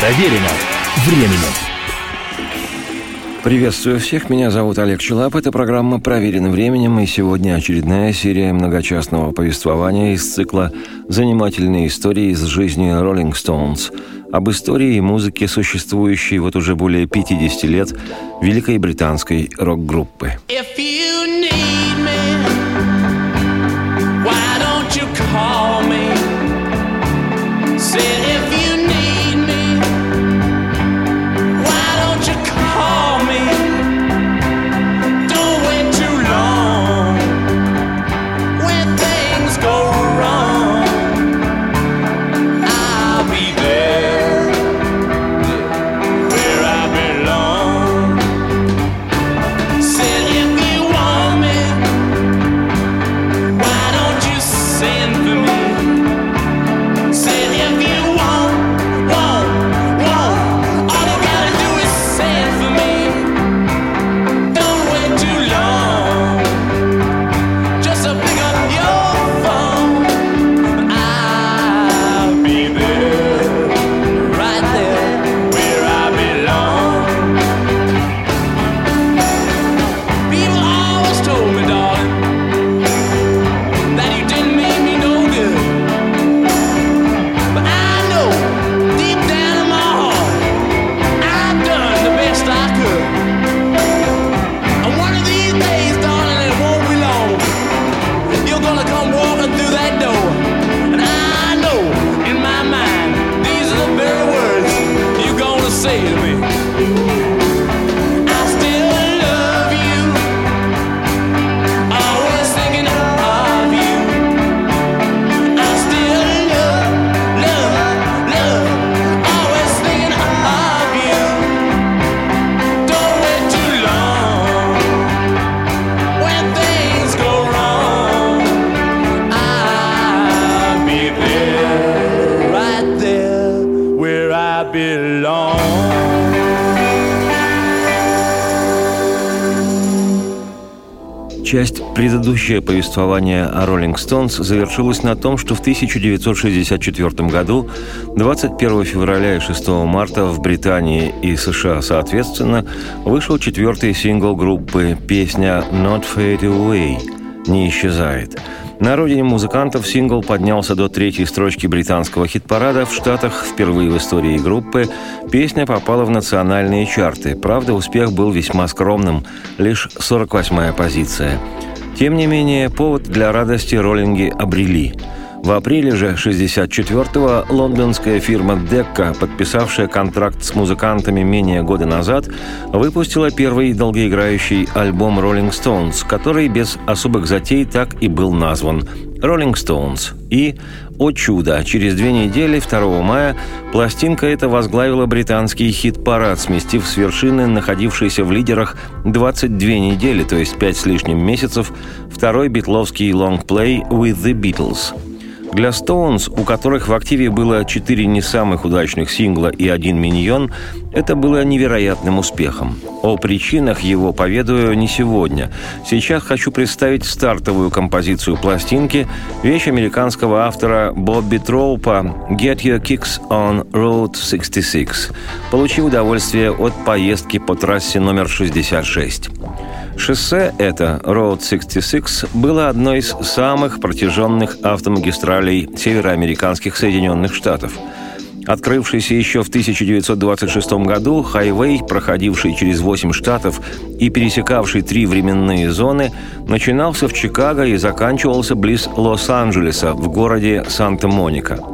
Проверено временем. Приветствую всех, меня зовут Олег Челап. Это программа «Проверено временем», и сегодня очередная серия многочастного повествования из цикла «Занимательные истории из жизни Роллинг Стоунс» об истории и музыке, существующей вот уже более 50 лет великой британской рок-группы. If you need me, why don't you call me? Say Часть о Роллинг Стоунс завершилось на том, что в 1964 году, 21 февраля и 6 марта в Британии и США соответственно, вышел четвертый сингл группы песня «Not Fade Away» – «Не исчезает», на родине музыкантов сингл поднялся до третьей строчки британского хит-парада. В Штатах впервые в истории группы песня попала в национальные чарты. Правда, успех был весьма скромным – лишь 48-я позиция. Тем не менее, повод для радости роллинги обрели – в апреле же 64-го лондонская фирма Decca, подписавшая контракт с музыкантами менее года назад, выпустила первый долгоиграющий альбом Rolling Stones, который без особых затей так и был назван Rolling Stones. И, о чудо, через две недели, 2 мая, пластинка эта возглавила британский хит-парад, сместив с вершины, находившейся в лидерах 22 недели, то есть 5 с лишним месяцев, второй битловский лонгплей «With the Beatles». Для Stones, у которых в активе было четыре не самых удачных сингла и один миньон, это было невероятным успехом. О причинах его поведаю не сегодня. Сейчас хочу представить стартовую композицию пластинки, вещь американского автора Бобби Троупа «Get Your Kicks on Road 66», получив удовольствие от поездки по трассе номер 66. Шоссе это, Road 66, было одной из самых протяженных автомагистралей североамериканских Соединенных Штатов. Открывшийся еще в 1926 году, хайвей, проходивший через 8 штатов и пересекавший три временные зоны, начинался в Чикаго и заканчивался близ Лос-Анджелеса в городе Санта-Моника –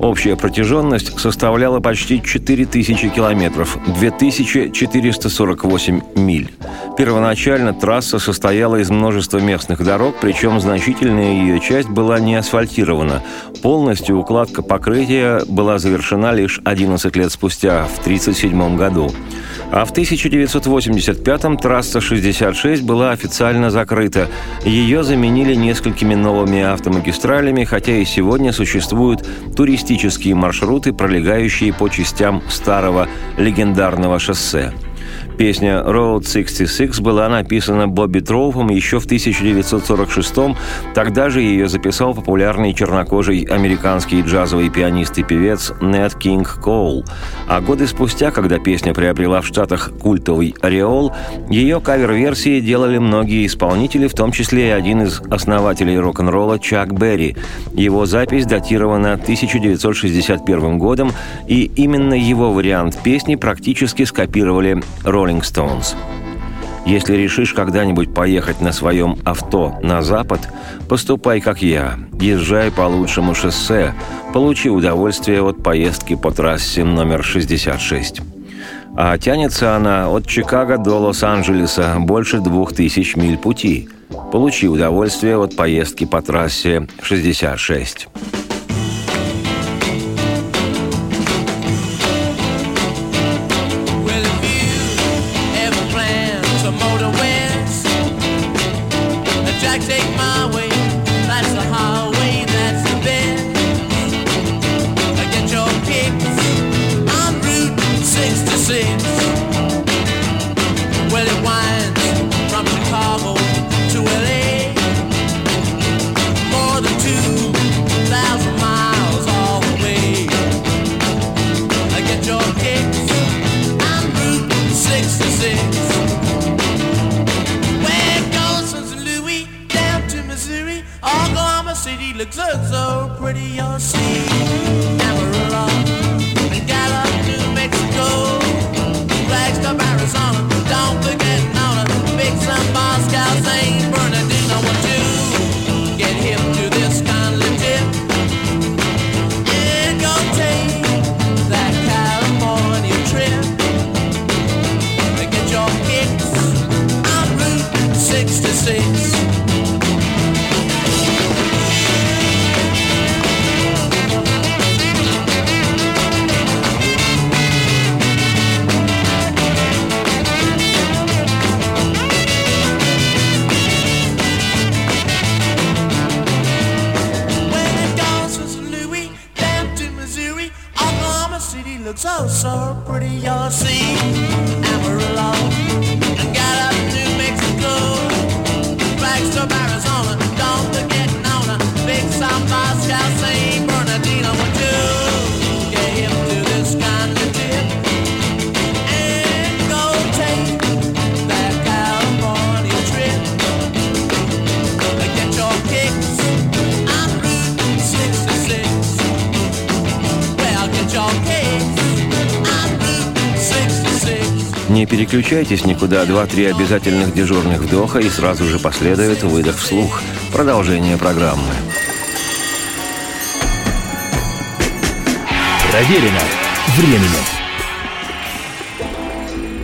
Общая протяженность составляла почти 4000 километров, 2448 миль. Первоначально трасса состояла из множества местных дорог, причем значительная ее часть была не асфальтирована. Полностью укладка покрытия была завершена лишь 11 лет спустя, в 1937 году. А в 1985-м трасса 66 была официально закрыта. Ее заменили несколькими новыми автомагистралями, хотя и сегодня существуют туристические маршруты, пролегающие по частям старого легендарного шоссе. Песня «Road 66» была написана Бобби Троуфом еще в 1946 -м. Тогда же ее записал популярный чернокожий американский джазовый пианист и певец Нед Кинг Коул. А годы спустя, когда песня приобрела в Штатах культовый ореол, ее кавер-версии делали многие исполнители, в том числе и один из основателей рок-н-ролла Чак Берри. Его запись датирована 1961 годом, и именно его вариант песни практически скопировали Роллинг Rolling Stones. Если решишь когда-нибудь поехать на своем авто на запад, поступай как я. Езжай по лучшему шоссе, получи удовольствие от поездки по трассе номер 66. А тянется она от Чикаго до Лос-Анджелеса больше двух тысяч миль пути. Получи удовольствие от поездки по трассе 66. Переключайтесь никуда, два-три обязательных дежурных вдоха и сразу же последует выдох вслух. Продолжение программы. Проверено временем.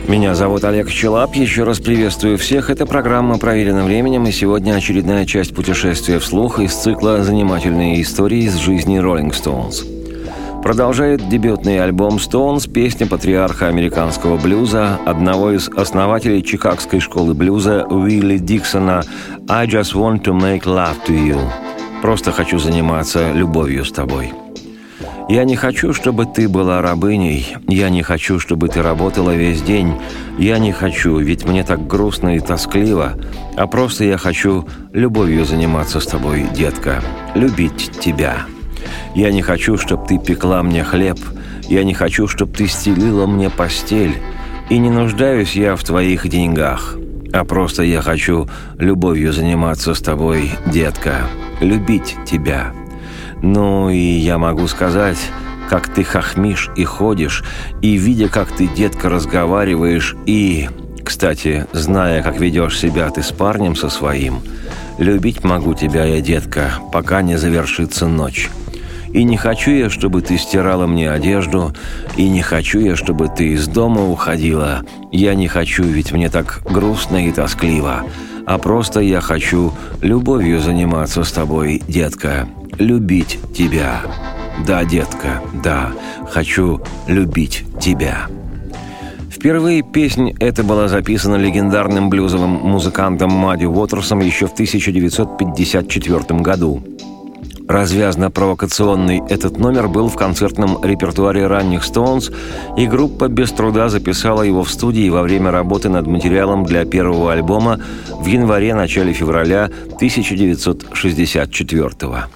Меня зовут Олег Челап. Еще раз приветствую всех. Это программа «Проверено временем», и сегодня очередная часть путешествия вслух из цикла «Занимательные истории из жизни Rolling Stones». Продолжает дебютный альбом Stones песня патриарха американского блюза, одного из основателей чикагской школы блюза Уилли Диксона «I just want to make love to you». Просто хочу заниматься любовью с тобой. Я не хочу, чтобы ты была рабыней. Я не хочу, чтобы ты работала весь день. Я не хочу, ведь мне так грустно и тоскливо. А просто я хочу любовью заниматься с тобой, детка. Любить тебя. Я не хочу, чтобы ты пекла мне хлеб. Я не хочу, чтобы ты стелила мне постель. И не нуждаюсь я в твоих деньгах. А просто я хочу любовью заниматься с тобой, детка. Любить тебя. Ну и я могу сказать, как ты хохмишь и ходишь, и видя, как ты, детка, разговариваешь, и, кстати, зная, как ведешь себя ты с парнем со своим, любить могу тебя я, детка, пока не завершится ночь. И не хочу я, чтобы ты стирала мне одежду, и не хочу я, чтобы ты из дома уходила. Я не хочу, ведь мне так грустно и тоскливо. А просто я хочу любовью заниматься с тобой, детка. Любить тебя. Да, детка, да, хочу любить тебя. Впервые песнь эта была записана легендарным блюзовым музыкантом Мадди Уотерсом еще в 1954 году. Развязно-провокационный этот номер был в концертном репертуаре ранних «Стоунс», и группа без труда записала его в студии во время работы над материалом для первого альбома в январе-начале февраля 1964 года.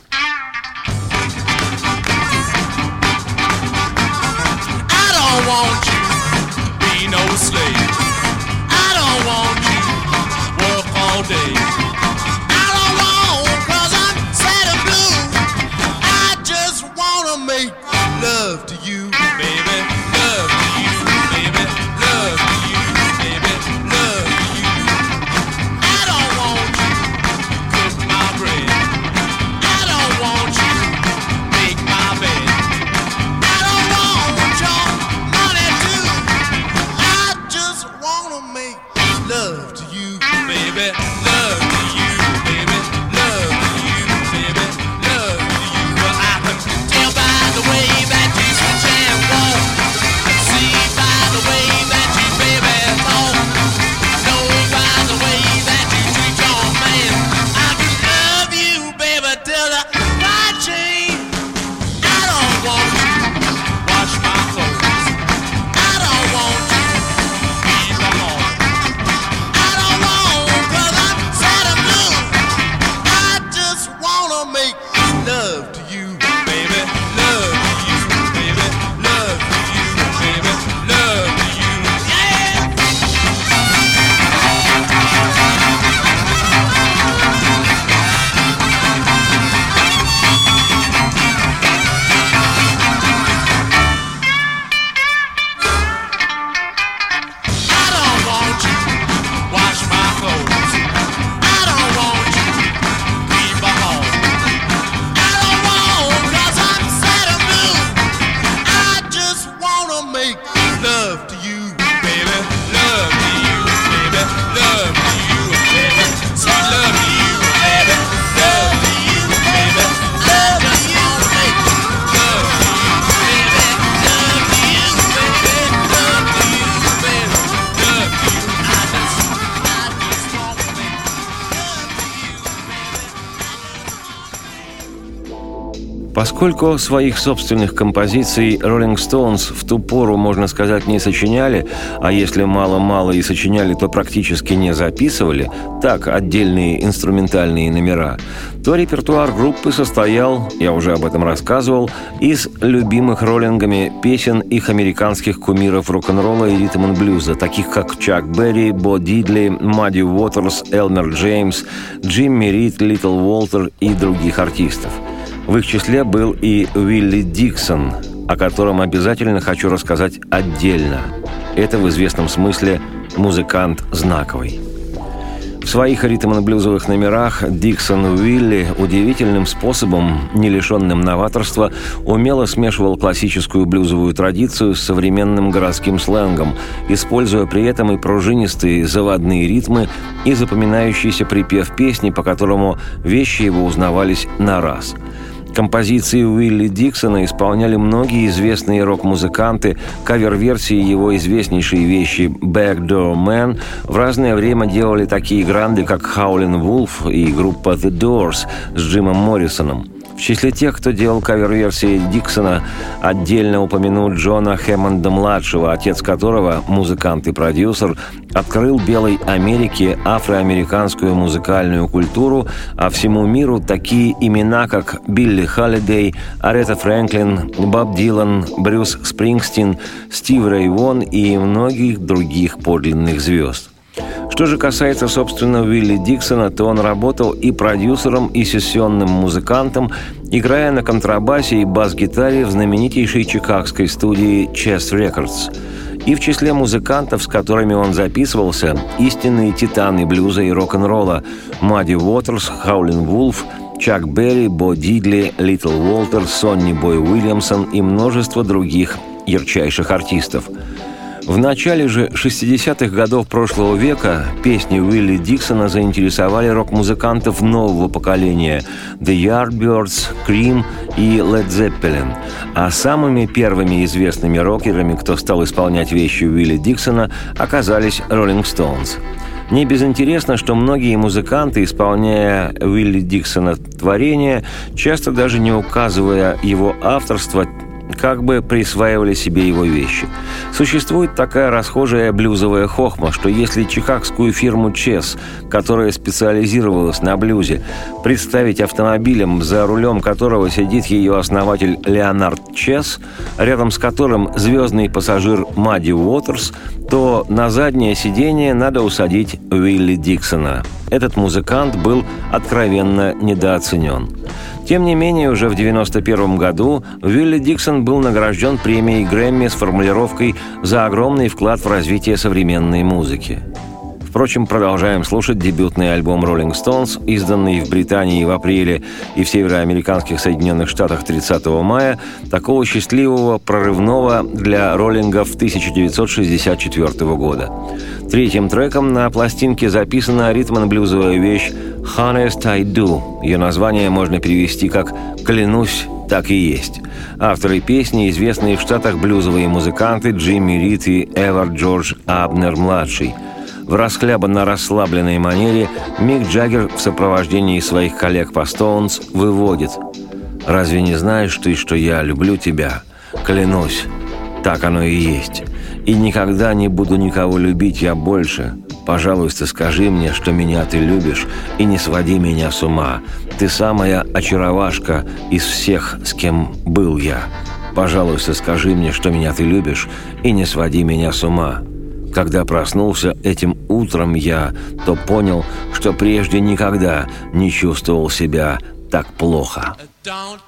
Поскольку своих собственных композиций Rolling Stones в ту пору, можно сказать, не сочиняли, а если мало-мало и сочиняли, то практически не записывали, так, отдельные инструментальные номера, то репертуар группы состоял, я уже об этом рассказывал, из любимых роллингами песен их американских кумиров рок-н-ролла и ритм-н-блюза, таких как Чак Берри, Бо Дидли, Мадди Уотерс, Элмер Джеймс, Джимми Рид, Литл Уолтер и других артистов – в их числе был и Уилли Диксон, о котором обязательно хочу рассказать отдельно. Это в известном смысле музыкант знаковый. В своих ритм-блюзовых номерах Диксон Уилли удивительным способом, не лишенным новаторства, умело смешивал классическую блюзовую традицию с современным городским сленгом, используя при этом и пружинистые заводные ритмы и запоминающийся припев песни, по которому вещи его узнавались на раз – Композиции Уилли Диксона исполняли многие известные рок-музыканты, кавер-версии его известнейшей вещи «Back Door Man» в разное время делали такие гранды, как Howlin' Wolf и группа The Doors с Джимом Моррисоном – в числе тех, кто делал кавер-версии Диксона, отдельно упомянут Джона Хэммонда-младшего, отец которого, музыкант и продюсер, открыл Белой Америке афроамериканскую музыкальную культуру, а всему миру такие имена, как Билли Холлидей, Арета Фрэнклин, Боб Дилан, Брюс Спрингстин, Стив Рэй Вон и многих других подлинных звезд – что же касается, собственно, Уилли Диксона, то он работал и продюсером, и сессионным музыкантом, играя на контрабасе и бас-гитаре в знаменитейшей чикагской студии Chess Records. И в числе музыкантов, с которыми он записывался, истинные титаны блюза и рок-н-ролла Мадди Уотерс, Хаулин Вулф, Чак Берри, Бо Дидли, Литл Уолтер, Сонни Бой Уильямсон и множество других ярчайших артистов – в начале же 60-х годов прошлого века песни Уилли Диксона заинтересовали рок-музыкантов нового поколения The Yardbirds, Cream и Led Zeppelin. А самыми первыми известными рокерами, кто стал исполнять вещи Уилли Диксона, оказались Rolling Stones – Не безинтересно, что многие музыканты, исполняя Уилли Диксона творения, часто даже не указывая его авторство, как бы присваивали себе его вещи. Существует такая расхожая блюзовая хохма, что если чикагскую фирму Чес, которая специализировалась на блюзе, представить автомобилем, за рулем которого сидит ее основатель Леонард Чес, рядом с которым звездный пассажир Мадди Уотерс, то на заднее сиденье надо усадить Уилли Диксона. Этот музыкант был откровенно недооценен. Тем не менее, уже в 1991 году Уилли Диксон был награжден премией Грэмми с формулировкой «За огромный вклад в развитие современной музыки». Впрочем, продолжаем слушать дебютный альбом Rolling Stones, изданный в Британии в апреле и в североамериканских Соединенных Штатах 30 мая, такого счастливого, прорывного для роллингов 1964 года. Третьим треком на пластинке записана ритм-блюзовая вещь «Honest I Do». Ее название можно перевести как «Клянусь, так и есть». Авторы песни – известные в Штатах блюзовые музыканты Джимми Рид и Эвард Джордж Абнер-младший – в расхлябанно-расслабленной манере Мик Джаггер в сопровождении своих коллег по Стоунс выводит «Разве не знаешь ты, что я люблю тебя? Клянусь, так оно и есть. И никогда не буду никого любить я больше. Пожалуйста, скажи мне, что меня ты любишь, и не своди меня с ума. Ты самая очаровашка из всех, с кем был я. Пожалуйста, скажи мне, что меня ты любишь, и не своди меня с ума. Когда проснулся этим утром я, то понял, что прежде никогда не чувствовал себя так плохо. Don't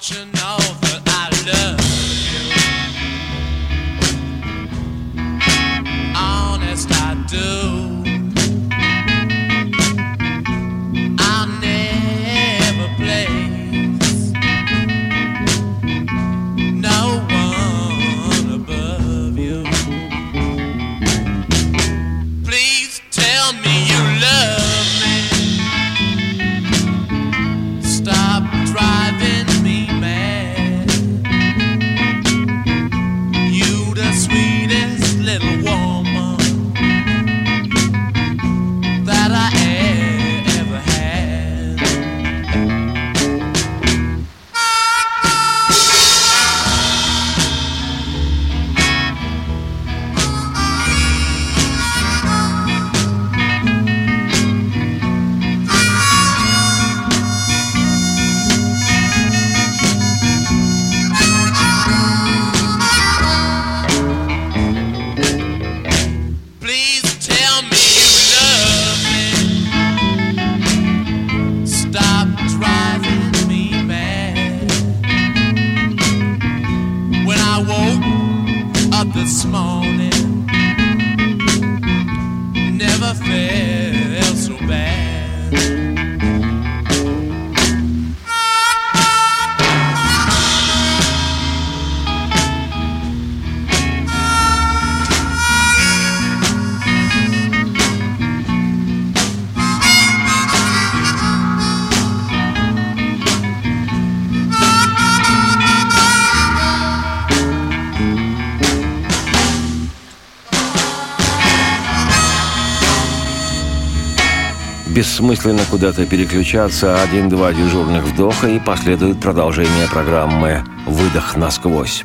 бессмысленно куда-то переключаться, один-два дежурных вдоха и последует продолжение программы «Выдох насквозь».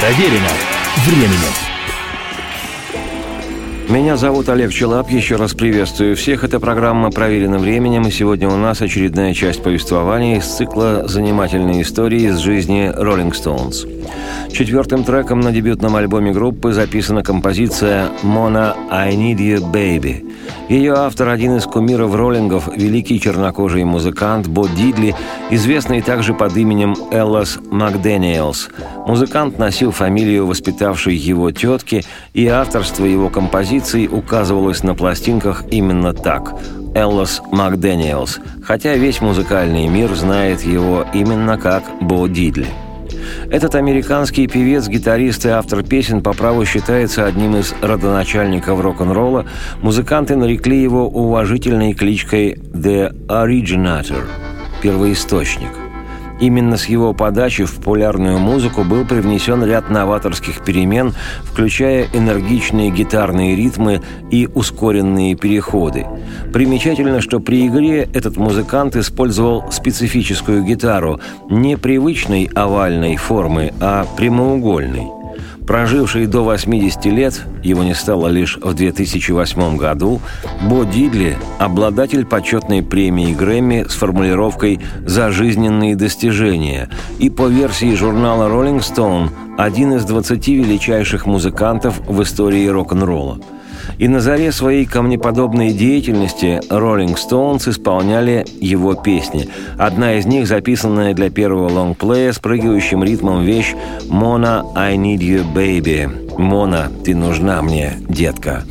Проверено временем. Меня зовут Олег Челап. Еще раз приветствую всех. Это программа «Проверено временем». И сегодня у нас очередная часть повествования из цикла «Занимательные истории из жизни Rolling Stones». Четвертым треком на дебютном альбоме группы записана композиция «Mona, I Need You, Baby». Ее автор – один из кумиров роллингов, великий чернокожий музыкант Бо Дидли, известный также под именем Эллас Макдэниелс. Музыкант носил фамилию воспитавшей его тетки, и авторство его композиций указывалось на пластинках именно так – Эллас Макдэниелс, хотя весь музыкальный мир знает его именно как Бо Дидли. Этот американский певец, гитарист и автор песен по праву считается одним из родоначальников рок-н-ролла. Музыканты нарекли его уважительной кличкой «The Originator» – «Первоисточник». Именно с его подачи в популярную музыку был привнесен ряд новаторских перемен, включая энергичные гитарные ритмы и ускоренные переходы. Примечательно, что при игре этот музыкант использовал специфическую гитару, не привычной овальной формы, а прямоугольной – Проживший до 80 лет, его не стало лишь в 2008 году, Бо Дидли – обладатель почетной премии Грэмми с формулировкой «За жизненные достижения» и по версии журнала Rolling Stone – один из 20 величайших музыкантов в истории рок-н-ролла – и на заре своей камнеподобной деятельности Rolling Stones исполняли его песни. Одна из них, записанная для первого лонгплея с прыгающим ритмом вещь «Mona, I Need You, Baby», «Мона, ты нужна мне, детка».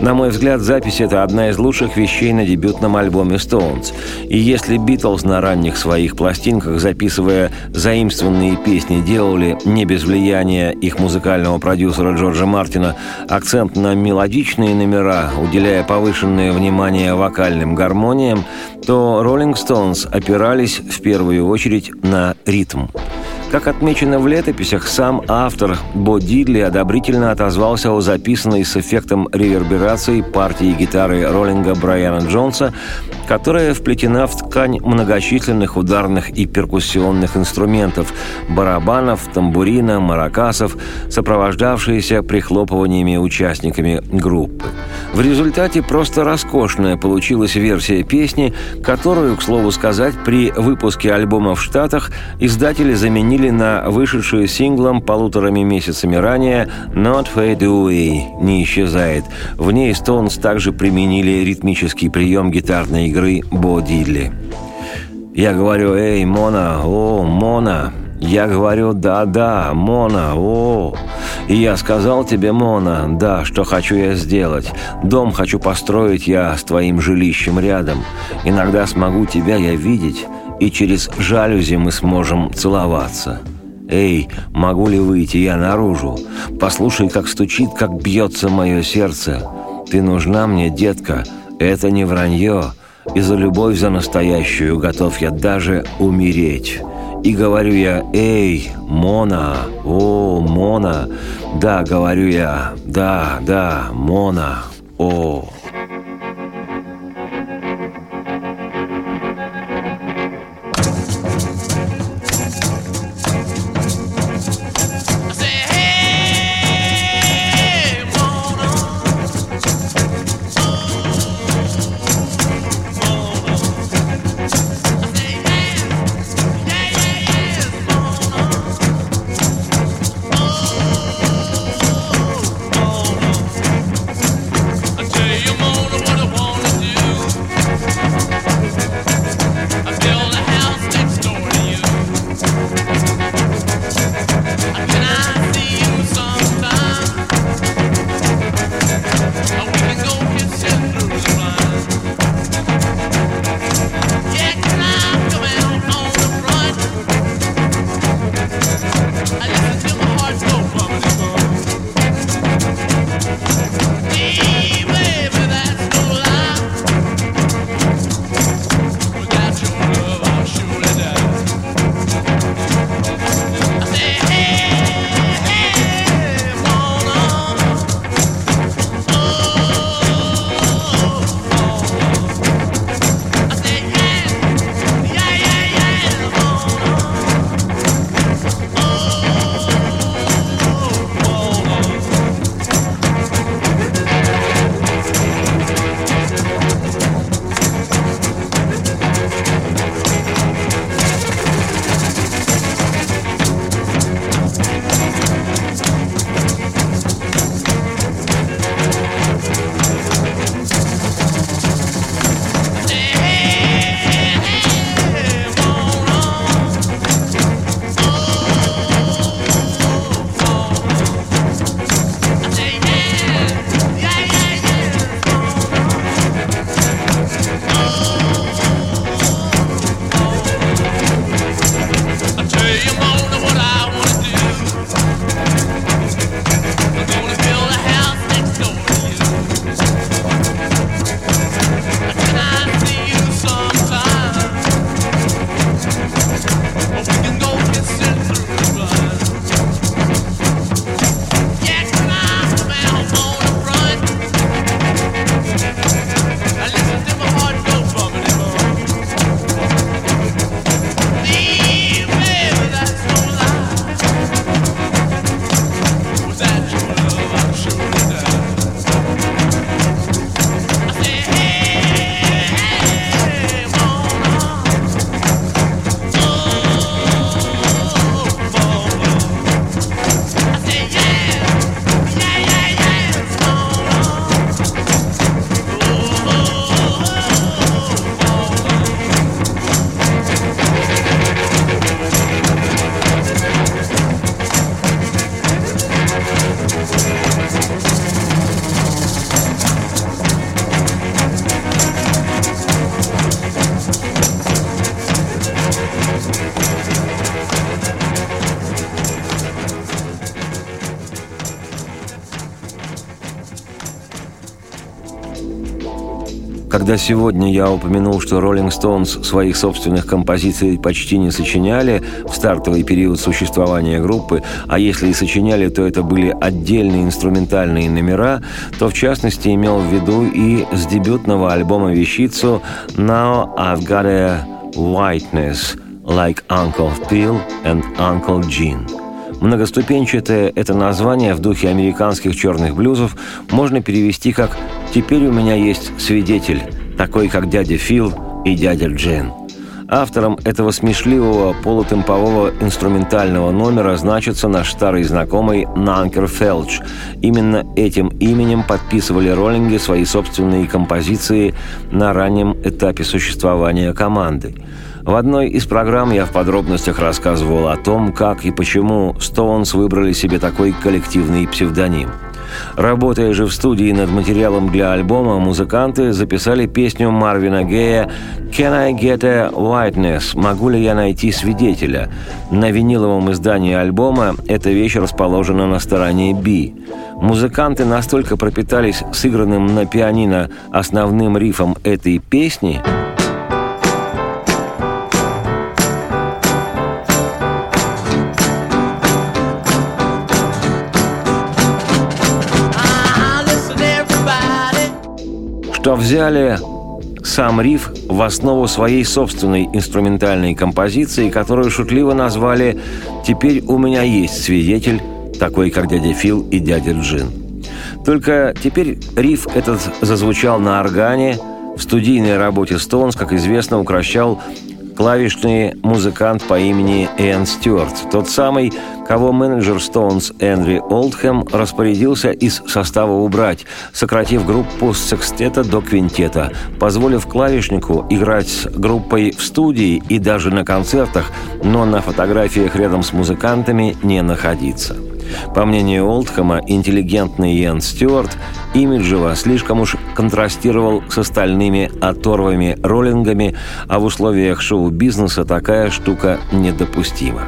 На мой взгляд, запись – это одна из лучших вещей на дебютном альбоме Stones. И если Битлз на ранних своих пластинках, записывая заимствованные песни, делали не без влияния их музыкального продюсера Джорджа Мартина акцент на мелодичные номера, уделяя повышенное внимание вокальным гармониям, то Rolling Stones опирались в первую очередь на ритм. Как отмечено в летописях, сам автор Бо Дидли одобрительно отозвался о записанной с эффектом реверберации партии гитары роллинга Брайана Джонса, которая вплетена в ткань многочисленных ударных и перкуссионных инструментов – барабанов, тамбурина, маракасов, сопровождавшиеся прихлопываниями участниками группы. В результате просто роскошная получилась версия песни, которую, к слову сказать, при выпуске альбома в Штатах издатели заменили заменили на вышедшую синглом полуторами месяцами ранее «Not Fade Away» «Не исчезает». В ней Stones также применили ритмический прием гитарной игры Бо Дидли. Я говорю «Эй, Мона, о, Мона», я говорю «да-да, Мона, о». И я сказал тебе, Мона, да, что хочу я сделать. Дом хочу построить я с твоим жилищем рядом. Иногда смогу тебя я видеть, и через жалюзи мы сможем целоваться. Эй, могу ли выйти я наружу? Послушай, как стучит, как бьется мое сердце. Ты нужна мне, детка, это не вранье. И за любовь за настоящую готов я даже умереть. И говорю я, эй, Мона, о, Мона. Да, говорю я, да, да, Мона, о. Когда сегодня я упомянул, что Rolling Stones своих собственных композиций почти не сочиняли в стартовый период существования группы, а если и сочиняли, то это были отдельные инструментальные номера, то в частности имел в виду и с дебютного альбома вещицу «Now I've Got a Whiteness Like Uncle Phil and Uncle Gene». Многоступенчатое это название в духе американских черных блюзов можно перевести как «Теперь у меня есть свидетель, такой как дядя Фил и дядя Джен». Автором этого смешливого полутемпового инструментального номера значится наш старый знакомый Нанкер Фелч. Именно этим именем подписывали роллинги свои собственные композиции на раннем этапе существования команды – в одной из программ я в подробностях рассказывал о том, как и почему Стоунс выбрали себе такой коллективный псевдоним. Работая же в студии над материалом для альбома, музыканты записали песню Марвина Гея «Can I get a whiteness?» «Могу ли я найти свидетеля?» На виниловом издании альбома эта вещь расположена на стороне B. Музыканты настолько пропитались сыгранным на пианино основным рифом этой песни – что взяли сам риф в основу своей собственной инструментальной композиции, которую шутливо назвали «Теперь у меня есть свидетель, такой как дядя Фил и дядя Джин». Только теперь риф этот зазвучал на органе, в студийной работе Стоунс, как известно, укращал клавишный музыкант по имени Иэн Стюарт, тот самый, кого менеджер Стоунс Энри Олдхэм распорядился из состава убрать, сократив группу с секстета до квинтета, позволив клавишнику играть с группой в студии и даже на концертах, но на фотографиях рядом с музыкантами не находиться. По мнению Олдхэма, интеллигентный Йен Стюарт имиджево слишком уж контрастировал с остальными оторвами роллингами, а в условиях шоу-бизнеса такая штука недопустима.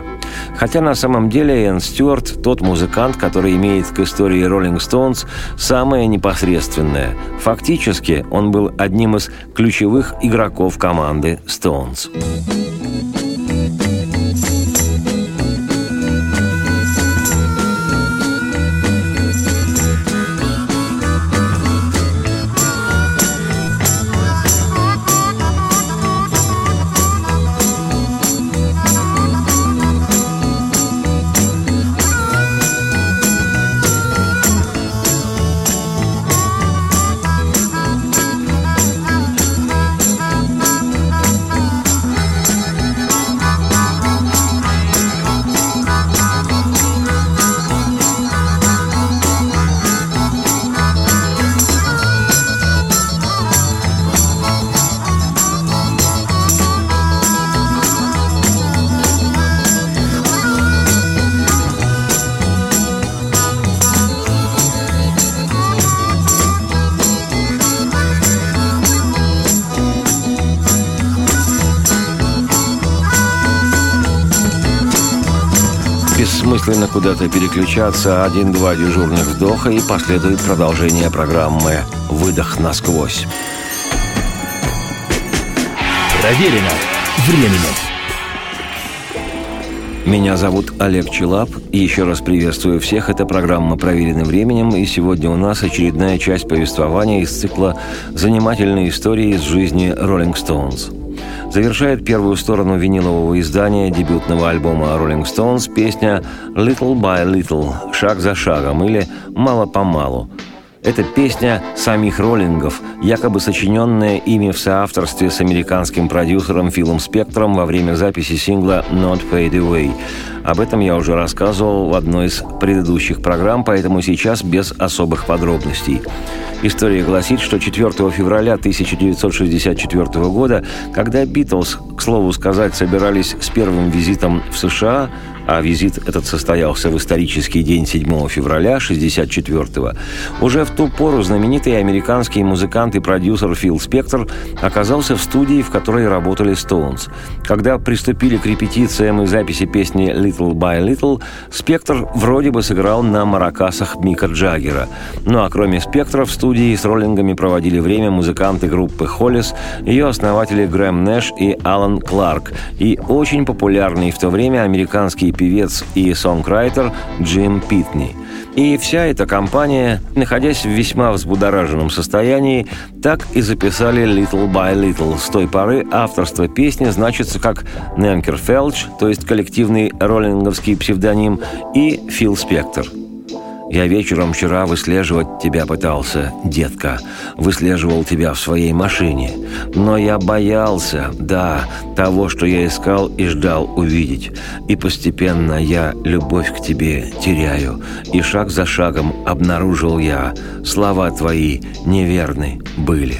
Хотя на самом деле Энн Стюарт – тот музыкант, который имеет к истории Rolling Stones самое непосредственное. Фактически он был одним из ключевых игроков команды Stones. Бессмысленно куда-то переключаться. Один-два дежурных вдоха и последует продолжение программы «Выдох насквозь». Проверено временем. Меня зовут Олег Челап. И еще раз приветствую всех. Это программа «Проверенным временем». И сегодня у нас очередная часть повествования из цикла «Занимательные истории из жизни Rolling Stones». Завершает первую сторону винилового издания дебютного альбома Rolling Stones песня «Little by Little» – «Шаг за шагом» или «Мало-помалу». Это песня самих роллингов, якобы сочиненная ими в соавторстве с американским продюсером Филом Спектром во время записи сингла «Not Fade Away». Об этом я уже рассказывал в одной из предыдущих программ, поэтому сейчас без особых подробностей. История гласит, что 4 февраля 1964 года, когда Битлз, к слову сказать, собирались с первым визитом в США, а визит этот состоялся в исторический день 7 февраля 64-го, уже в ту пору знаменитый американский музыкант и продюсер Фил Спектор оказался в студии, в которой работали Стоунс. Когда приступили к репетициям и записи песни «Little by Little», Спектр вроде бы сыграл на маракасах Мика Джаггера. Ну а кроме Спектра в студии с роллингами проводили время музыканты группы «Холлис», ее основатели Грэм Нэш и Алан Кларк, и очень популярный в то время американский певец и сонграйтер Джим Питни. И вся эта компания, находясь в весьма взбудораженном состоянии, так и записали «Little by Little». С той поры авторство песни значится как Ненкер Фелч, то есть коллективный роллинговский псевдоним, и Фил Спектр – я вечером вчера выслеживать тебя пытался, детка. Выслеживал тебя в своей машине. Но я боялся, да, того, что я искал и ждал увидеть. И постепенно я любовь к тебе теряю. И шаг за шагом обнаружил я, слова твои неверны были.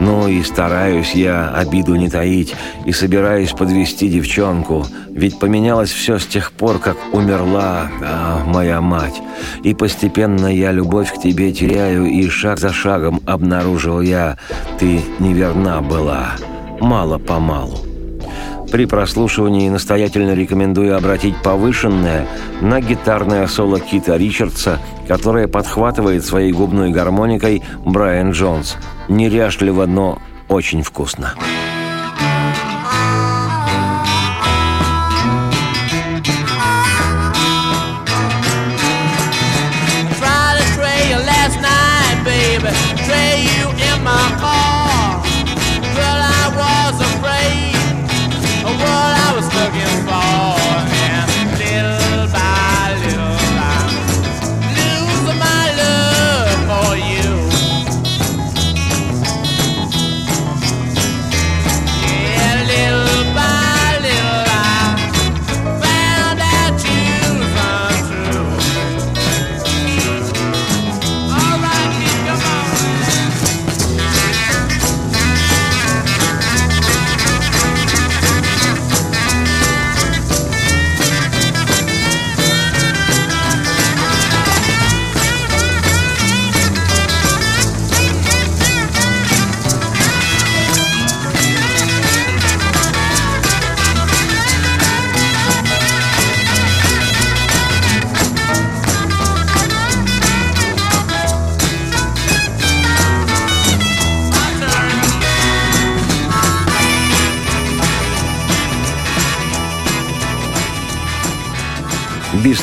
Ну и стараюсь я обиду не таить и собираюсь подвести девчонку, ведь поменялось все с тех пор, как умерла а, моя мать. И постепенно я любовь к тебе теряю, и шаг за шагом обнаружил я, ты неверна была, мало-помалу. При прослушивании настоятельно рекомендую обратить повышенное на гитарное соло Кита Ричардса, которое подхватывает своей губной гармоникой Брайан Джонс. Неряшливо, но очень вкусно. Би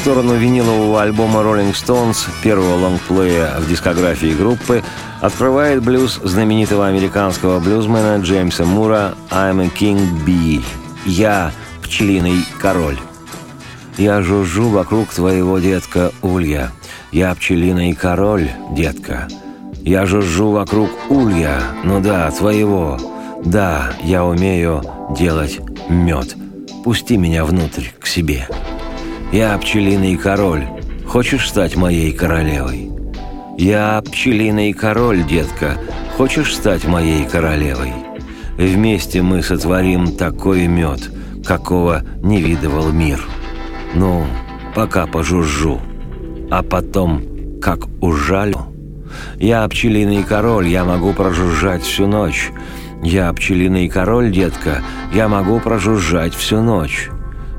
сторону винилового альбома Rolling Stones, первого лонгплея в дискографии группы, открывает блюз знаменитого американского блюзмена Джеймса Мура «I'm a King Bee» – «Я – пчелиный король». Я жужжу вокруг твоего детка Улья. Я пчелиный король, детка. Я жужжу вокруг Улья, ну да, твоего. Да, я умею делать мед. Пусти меня внутрь к себе. Я пчелиный король. Хочешь стать моей королевой? Я пчелиный король, детка. Хочешь стать моей королевой? Вместе мы сотворим такой мед, какого не видывал мир. Ну, пока пожужжу, а потом, как ужалю. Я пчелиный король, я могу прожужжать всю ночь. Я пчелиный король, детка, я могу прожужжать всю ночь.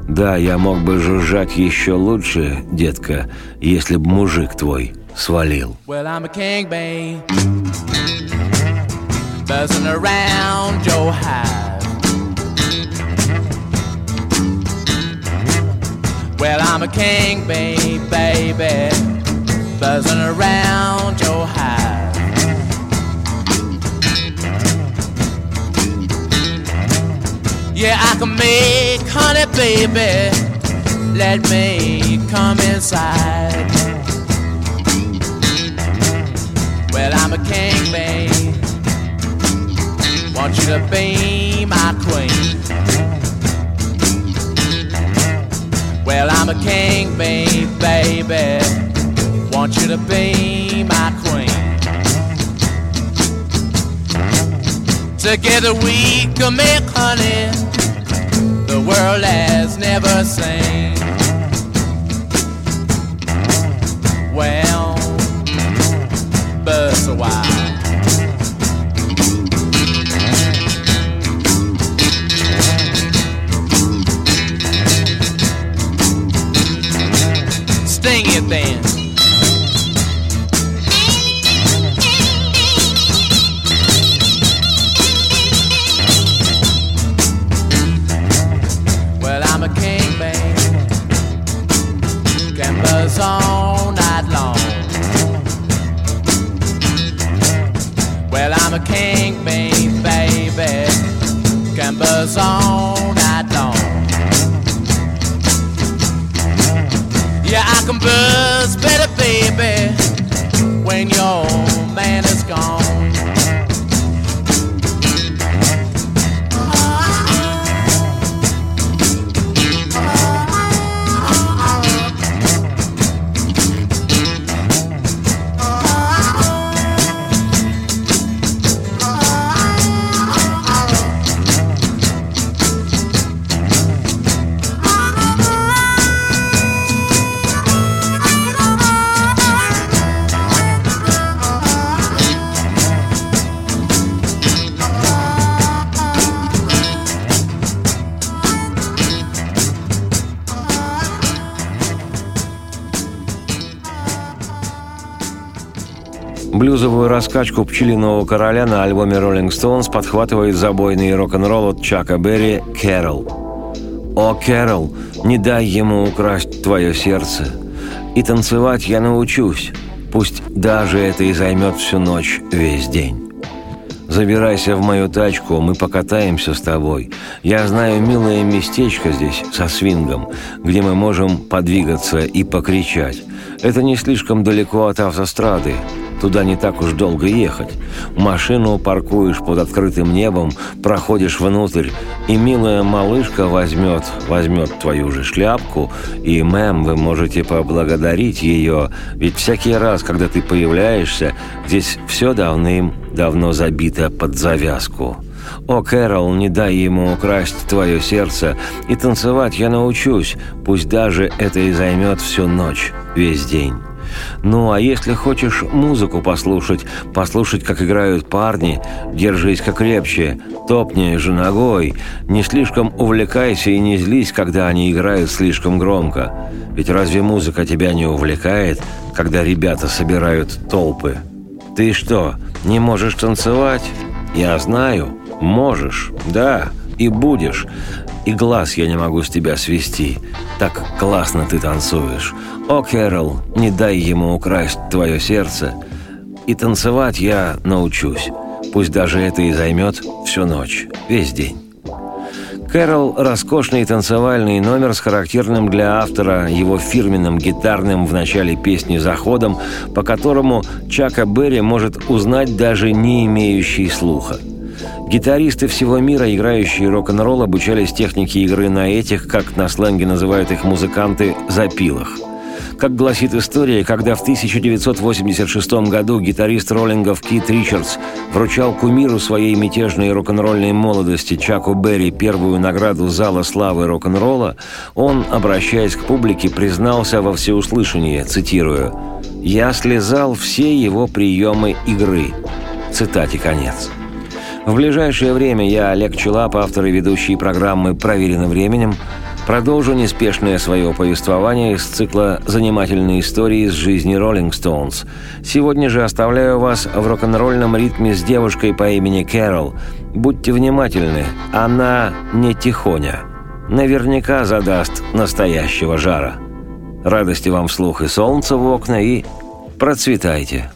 Да, я мог бы жужжать еще лучше, детка, если б мужик твой свалил. Well, I'm a king, babe. Buzzing around your hive. Well, I'm a king, babe, baby. Buzzing around your hive. Yeah, I can make honey, baby. Let me come inside. Well, I'm a king, babe. Want you to be my queen. Well, I'm a king, babe, baby. Want you to be my queen. Together we can make honey the world has never seen. Well, but a wild. Sting it then. Блюзовую раскачку «Пчелиного короля» на альбоме Rolling Stones подхватывает забойный рок-н-ролл от Чака Берри «Кэрол». «О, Кэрол, не дай ему украсть твое сердце. И танцевать я научусь, пусть даже это и займет всю ночь, весь день». Забирайся в мою тачку, мы покатаемся с тобой. Я знаю милое местечко здесь со свингом, где мы можем подвигаться и покричать. Это не слишком далеко от автострады. Туда не так уж долго ехать. Машину паркуешь под открытым небом, проходишь внутрь, и милая малышка возьмет, возьмет твою же шляпку, и, мэм, вы можете поблагодарить ее, ведь всякий раз, когда ты появляешься, здесь все давным-давно забито под завязку. «О, Кэрол, не дай ему украсть твое сердце, и танцевать я научусь, пусть даже это и займет всю ночь, весь день». Ну, а если хочешь музыку послушать, послушать, как играют парни, держись-ка крепче, топни же ногой, не слишком увлекайся и не злись, когда они играют слишком громко. Ведь разве музыка тебя не увлекает, когда ребята собирают толпы? Ты что, не можешь танцевать? Я знаю, можешь, да, и будешь. И глаз я не могу с тебя свести. Так классно ты танцуешь. О, Кэрол, не дай ему украсть твое сердце. И танцевать я научусь. Пусть даже это и займет всю ночь, весь день. Кэрол – роскошный танцевальный номер с характерным для автора его фирменным гитарным в начале песни заходом, по которому Чака Берри может узнать даже не имеющий слуха – Гитаристы всего мира, играющие рок-н-ролл, обучались технике игры на этих, как на сленге называют их музыканты, запилах. Как гласит история, когда в 1986 году гитарист роллингов Кит Ричардс вручал кумиру своей мятежной рок-н-ролльной молодости Чаку Берри первую награду Зала славы рок-н-ролла, он, обращаясь к публике, признался во всеуслышание, цитирую, «Я слезал все его приемы игры». Цитате конец. В ближайшее время я, Олег Челап, автор и ведущий программы «Проверено временем», продолжу неспешное свое повествование из цикла «Занимательные истории из жизни Роллинг Стоунс». Сегодня же оставляю вас в рок-н-ролльном ритме с девушкой по имени Кэрол. Будьте внимательны, она не тихоня. Наверняка задаст настоящего жара. Радости вам вслух и солнца в окна, и процветайте.